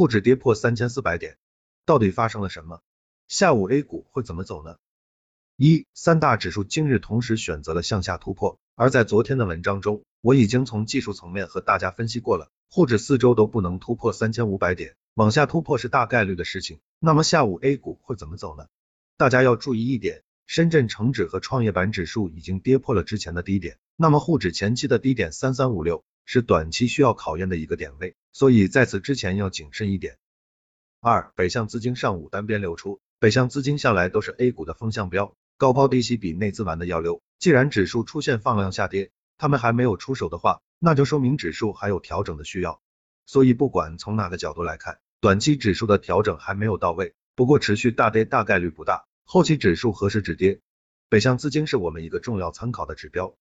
沪指跌破三千四百点，到底发生了什么？下午 A 股会怎么走呢？一、三大指数今日同时选择了向下突破，而在昨天的文章中，我已经从技术层面和大家分析过了，沪指四周都不能突破三千五百点，往下突破是大概率的事情。那么下午 A 股会怎么走呢？大家要注意一点，深圳成指和创业板指数已经跌破了之前的低点，那么沪指前期的低点三三五六是短期需要考验的一个点位，所以在此之前要谨慎一点。二、北向资金上午单边流出，北向资金向来都是 A 股的风向标。高抛低吸比内资玩的要溜，既然指数出现放量下跌，他们还没有出手的话，那就说明指数还有调整的需要。所以不管从哪个角度来看，短期指数的调整还没有到位，不过持续大跌大概率不大，后期指数何时止跌，北向资金是我们一个重要参考的指标。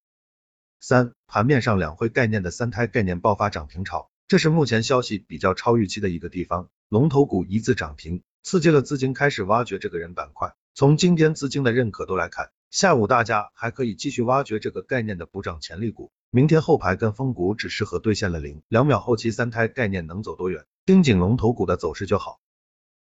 三，盘面上两会概念的三胎概念爆发涨停潮，这是目前消息比较超预期的一个地方，龙头股一字涨停，刺激了资金开始挖掘这个人板块。从今天资金的认可度来看，下午大家还可以继续挖掘这个概念的补涨潜力股。明天后排跟风股只适合兑现了零两秒后期三胎概念能走多远，盯紧龙头股的走势就好。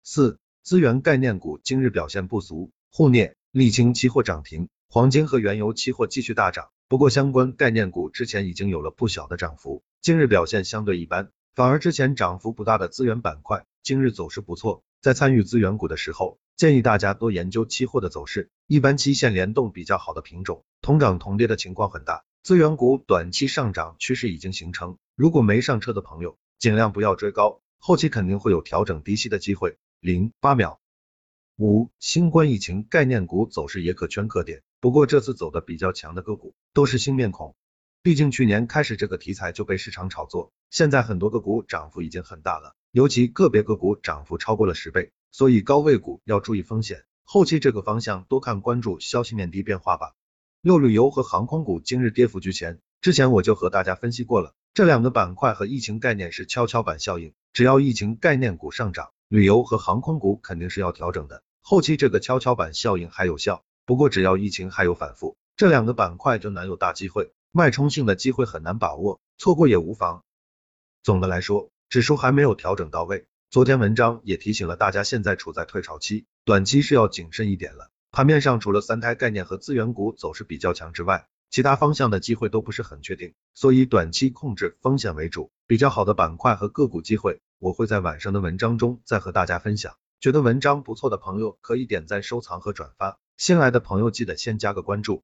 四资源概念股今日表现不俗，沪镍、沥青期货涨停，黄金和原油期货继续大涨。不过相关概念股之前已经有了不小的涨幅，今日表现相对一般，反而之前涨幅不大的资源板块今日走势不错。在参与资源股的时候，建议大家多研究期货的走势，一般期限联动比较好的品种，同涨同跌的情况很大。资源股短期上涨趋势已经形成，如果没上车的朋友，尽量不要追高，后期肯定会有调整低吸的机会。零八秒。五，新冠疫情概念股走势也可圈可点，不过这次走的比较强的个股都是新面孔，毕竟去年开始这个题材就被市场炒作，现在很多个股涨幅已经很大了。尤其个别个股涨幅超过了十倍，所以高位股要注意风险。后期这个方向多看关注消息面低变化吧。六旅游和航空股今日跌幅居前，之前我就和大家分析过了，这两个板块和疫情概念是跷跷板效应，只要疫情概念股上涨，旅游和航空股肯定是要调整的。后期这个跷跷板效应还有效，不过只要疫情还有反复，这两个板块就难有大机会，脉冲性的机会很难把握，错过也无妨。总的来说。指数还没有调整到位，昨天文章也提醒了大家，现在处在退潮期，短期是要谨慎一点了。盘面上除了三胎概念和资源股走势比较强之外，其他方向的机会都不是很确定，所以短期控制风险为主。比较好的板块和个股机会，我会在晚上的文章中再和大家分享。觉得文章不错的朋友可以点赞、收藏和转发，新来的朋友记得先加个关注。